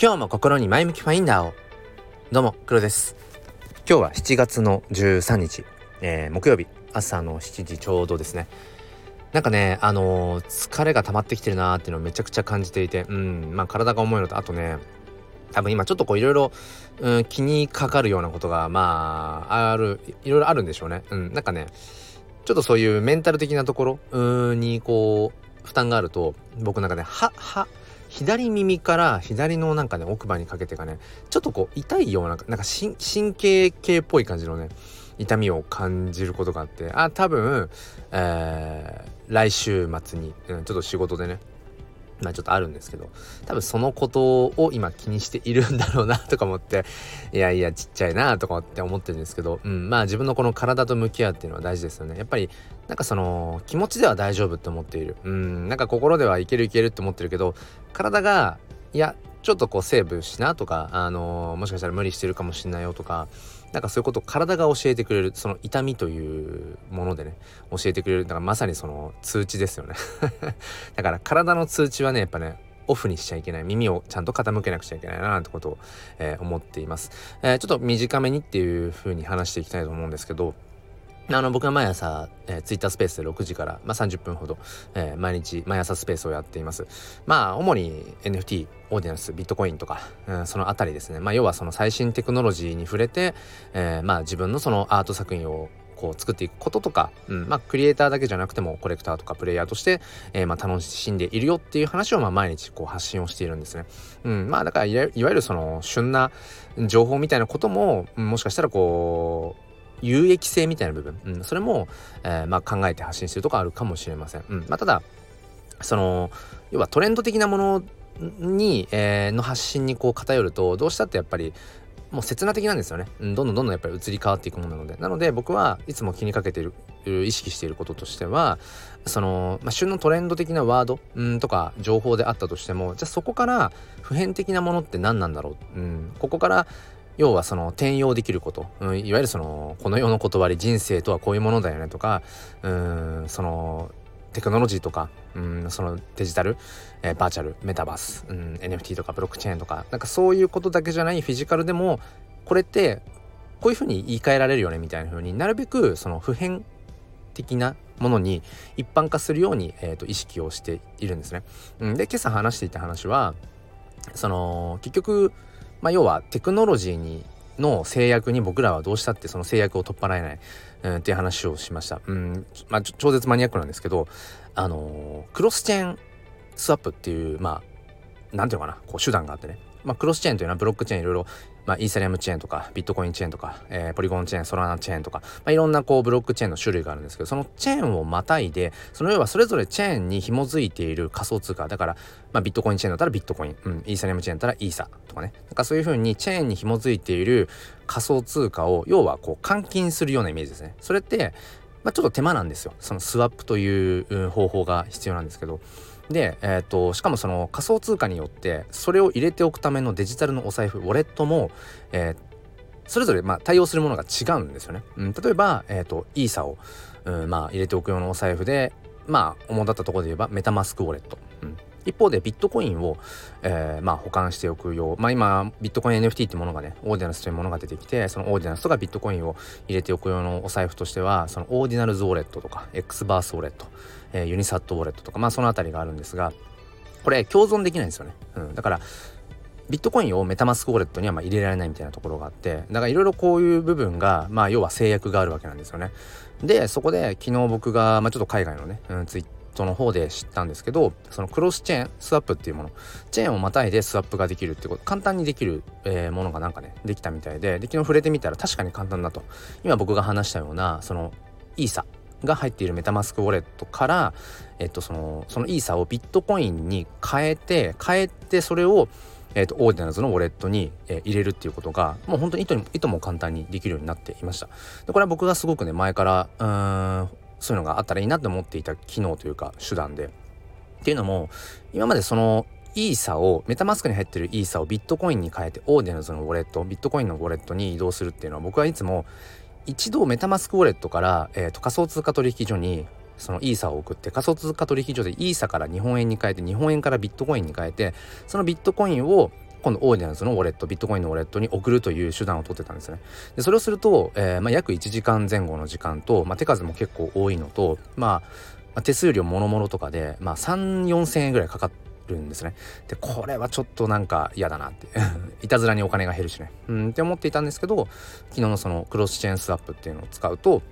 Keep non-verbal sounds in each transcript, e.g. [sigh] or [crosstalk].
今日も心に前向きファインダーを。どうも黒です。今日は7月の13日、えー、木曜日。朝の7時ちょうどですね。なんかねあのー、疲れが溜まってきてるなーっていうのをめちゃくちゃ感じていてうんまあ体が重いのとあとね多分今ちょっとこういろいろ気にかかるようなことがまああるいろいろあるんでしょうね。うんなんかねちょっとそういうメンタル的なところにこう負担があると僕なんかねはは左耳から左のなんかね奥歯にかけてがねちょっとこう痛いようななんか神経系っぽい感じのね痛みを感じることがあってあ多分、えー、来週末に、うん、ちょっと仕事でねまあちょっとあるんですけど多分そのことを今気にしているんだろうなとか思っていやいやちっちゃいなとかって思ってるんですけど、うん、まあ自分のこの体と向き合うっていうのは大事ですよね。やっぱりなんかその気持ちでは大丈夫って思っている。うんなんか心ではいけるいけるって思ってるけど体がいやちょっとこうセーブしなとか、あのー、もしかしたら無理してるかもしんないよとかなんかそういうことを体が教えてくれるその痛みというものでね教えてくれるだからまさにその通知ですよね。[laughs] だから体の通知はねやっぱねオフにしちゃいけない。耳をちゃんと傾けなくちゃいけないななんてことを、えー、思っています、えー、ちょっと短めにっていう風に話していきたいと思うんですけどあの僕は毎朝、えー、ツイッタースペースで6時から、まあ、30分ほど、えー、毎日毎朝スペースをやっています。まあ主に NFT、オーディナンス、ビットコインとか、うん、そのあたりですね。まあ要はその最新テクノロジーに触れて、えー、まあ自分のそのアート作品をこう作っていくこととか、うん、まあクリエイターだけじゃなくてもコレクターとかプレイヤーとして、えー、まあ楽しんでいるよっていう話をまあ毎日こう発信をしているんですね。うん、まあだからいわゆるその旬な情報みたいなことも、もしかしたらこう有益性みたいな部分、うん、それも、えー、まあ、考えて発信するとかあるかもしれません。うん。まあ、ただその要はトレンド的なものに、えー、の発信にこう偏るとどうしたってやっぱりもう刹那的なんですよね、うん、どんどんどんどんやっぱり移り変わっていくものなので。なので僕はいつも気にかけている意識していることとしてはその、まあ、旬のトレンド的なワード、うん、とか情報であったとしてもじゃあそこから普遍的なものって何なんだろう、うん、ここから要はその転用できること、うん、いわゆるそのこの世の断り人生とはこういうものだよねとかうんそのテクノロジーとか、うん、そのデジタル、えー、バーチャルメタバース、うん、NFT とかブロックチェーンとかなんかそういうことだけじゃないフィジカルでもこれってこういうふうに言い換えられるよねみたいなふうになるべくその普遍的なものに一般化するように、えーと、意識をしているんですね。うん、で今朝話していた話はその結局まあ、要はテクノロジーにの制約に僕らはどうしたってその制約を取っ払えない、うん、っていう話をしました。うん、まあ、超絶マニアックなんですけど、あのー、クロスチェーンスワップっていう、まあ、なんていうのかな、こう手段があってね。まあ、クロスチェーンというのはブロックチェーンいろいろまあ、イーサリアムチェーンとかビットコインチェーンとか、えー、ポリゴンチェーンソラナチェーンとか、まあ、いろんなこうブロックチェーンの種類があるんですけどそのチェーンをまたいでその要はそれぞれチェーンに紐づいている仮想通貨だから、まあ、ビットコインチェーンだったらビットコイン、うん、イーサリアムチェーンだったらイーサとかね。なんかそういう風にチェーンに紐づいている仮想通貨を要はこう換金するようなイメージですね。それってまあ、ちょっと手間なんですよ。そのスワップという方法が必要なんですけど。で、えーと、しかもその仮想通貨によってそれを入れておくためのデジタルのお財布ウォレットも、えー、それぞれまあ対応するものが違うんですよね。うん、例えば、えーと、イーサを、うん、まあ、入れておく用のお財布でまあ主だったところで言えば MetaMask ウォレット。うん一方でビットコインを、えー、まあ保管しておくよう、まあ今ビットコイン NFT ってものがね、 Ordinals というものが出てきて、その Ordinals とかビットコインを入れておく用のお財布としては、その Ordinals ウォレットとか、 Xverse ウォレット、えー、 UniSat ウォレットとか、まあそのあたりがあるんですが、これ共存できないんですよね。うん、だから、ビットコインを MetaMask ウォレットにはま入れられないみたいなところがあってだからいろいろこういう部分がまあ要は制約があるわけなんですよね。でそこで昨日僕が、まあ、ちょっと海外のね、うん、ツイットの方で知ったんですけどそのクロスチェーンスワップっていうもの。チェーンをまたいでスワップができるってこと。簡単にできる、えー、ものがなんかねできたみたいでで昨日触れてみたら確かに簡単だと。今僕が話したようなそのイーサが入っている MetaMask ウォレットから、えっと、そのそのイーサをビットコインに変えて変えてそれをえーと、 Ordinals のウォレットに、えー、入れるっていうことがもう本当にいといとも簡単にできるようになっていました。でこれは僕がすごくね前からうんそういうのがあったらいいなと思っていた機能というか手段で。っていうのも今までそのイーサをメタマスクに入ってるイーサをビットコインに変えてオーディナルズのウォレットビットコインのウォレットに移動するっていうのは僕はいつも一度メタマスクウォレットから、えーと、仮想通貨取引所にそのイーサを送って仮想通貨取引所でイーサから日本円に変えて日本円からビットコインに変えてそのビットコインを今度オーディナルズのウォレットビットコインのウォレットに送るという手段を取ってたんですね。でそれをすると、えー、まあ、約1時間前後の時間と、まあ、手数も結構多いのと、まあ、手数料もろもろとかで、まあ、3 4千円ぐらいかかるんですね。でこれはちょっとなんか嫌だなって。[laughs] いたずらにお金が減るしね。うんって思っていたんですけど昨日のそのクロスチェーンスワップっていうのを使うと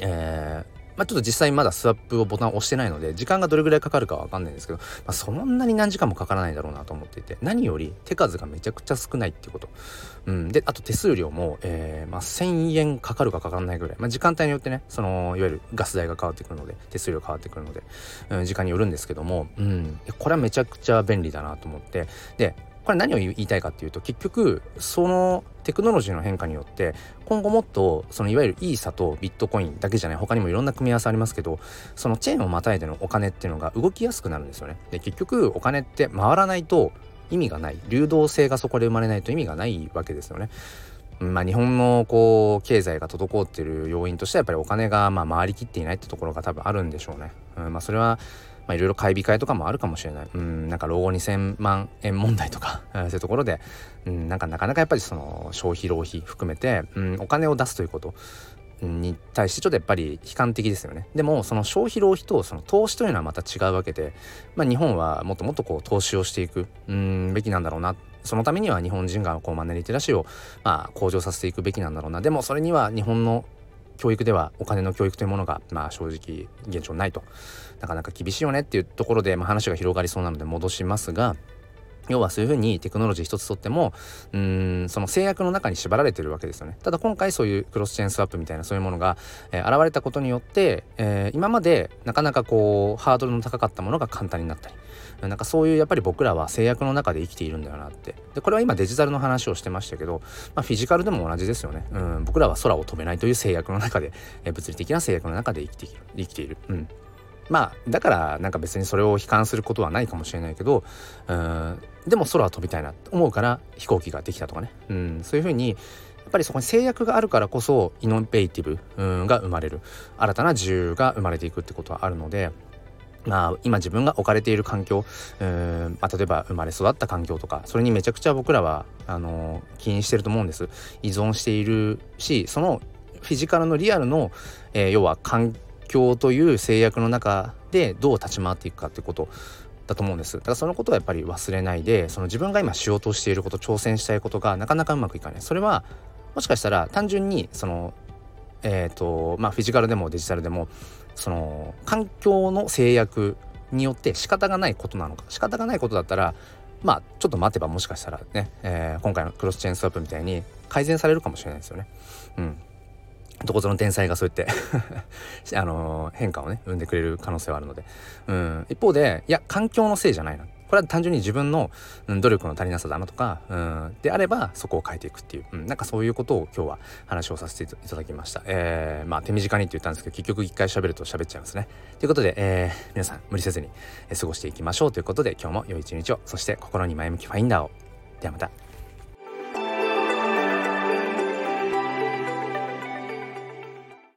えー、まあ、ちょっと実際まだスワップをボタンを押してないので時間がどれぐらいかかるかわかんないんですけど、まあ、そんなに何時間もかからないだろうなと思っていて何より手数がめちゃくちゃ少ないっていうこと、うん、であと手数料も、えーまあ、1,000円かかるかかからないぐらい、まあ、時間帯によってねそのいわゆるガス代が変わってくるので手数料変わってくるので、うん、時間によるんですけども、うん、これはめちゃくちゃ便利だなと思って。でこれ何を言いたいかっていうと結局そのテクノロジーの変化によって今後もっとそのいわゆるイーサとビットコインだけじゃない他にもいろんな組み合わせありますけどそのチェーンをまたいでのお金っていうのが動きやすくなるんですよね。で結局お金って回らないと意味がない流動性がそこで生まれないと意味がないわけですよね。まあ、日本のこう経済が滞っている要因としてはやっぱりお金がま回りきっていないってところが多分あるんでしょうね。うんまあ、それはまあ、いろいろ買い控えとかもあるかもしれない。うん、なんか老後2000万円問題とか [laughs] そういうところで、うん、なんかなかなかやっぱりその消費浪費含めて、うん、お金を出すということに対してちょっとやっぱり悲観的ですよね。でもその消費浪費とその投資というのはまた違うわけで、まあ、日本はもっともっとこう投資をしていく、うん、べきなんだろうな。そのためには日本人がこうマネリテラシーをまあ向上させていくべきなんだろうな。でもそれには日本の教育ではお金の教育というものがまあ正直現状ないと。なかなか厳しいよねっていうところで、まあ、話が広がりそうなので戻しますが要はそういうふうにテクノロジー一つとってもうんその制約の中に縛られてるわけですよね。ただ今回そういうクロスチェーンスワップみたいなそういうものが、えー、現れたことによって、えー、今までなかなかこうハードルの高かったものが簡単になったりなんかそういうやっぱり僕らは制約の中で生きているんだよなって。でこれは今デジタルの話をしてましたけど、まあ、フィジカルでも同じですよね、うん、僕らは空を飛べないという制約の中で、えー、物理的な制約の中で生きている生きている、うん、まあだからなんか別にそれを悲観することはないかもしれないけどうんでも空は飛びたいなと思うから飛行機ができたとかね、うん、そういうふうにやっぱりそこに制約があるからこそイノベーティブが生まれる。新たな自由が生まれていくってことはあるのでまあ、今自分が置かれている環境、まあ、例えば生まれ育った環境とかそれにめちゃくちゃ僕らはあの起因してると思うんです。依存しているしそのフィジカルのリアルの、えー、要は環境という制約の中でどう立ち回っていくかってこと。だと思うんです。だからそのことはやっぱり忘れないでその自分が今しようとしていること挑戦したいことがなかなかうまくいかない。それはもしかしたら単純にそのえっ、ー、とまあフィジカルでもデジタルでもその環境の制約によって仕方がないことなのか。仕方がないことだったらまあちょっと待てばもしかしたらね、えー、今回のクロスチェーンスワップみたいに改善されるかもしれないですよね。うん。どこぞの天才がそうやって [laughs] あの、変化をね生んでくれる可能性はあるので、うん、一方でいや環境のせいじゃないな。これは単純に自分の、うん、努力の足りなさだなとか、うん、であればそこを変えていくっていう、うん、なんかそういうことを今日は話をさせていただきました。えー、まあ手短にって言ったんですけど結局一回喋ると喋っちゃいますね。ということで、えー、皆さん無理せずに過ごしていきましょうということで今日も良い一日を。そして心に前向きファインダーを。ではまた。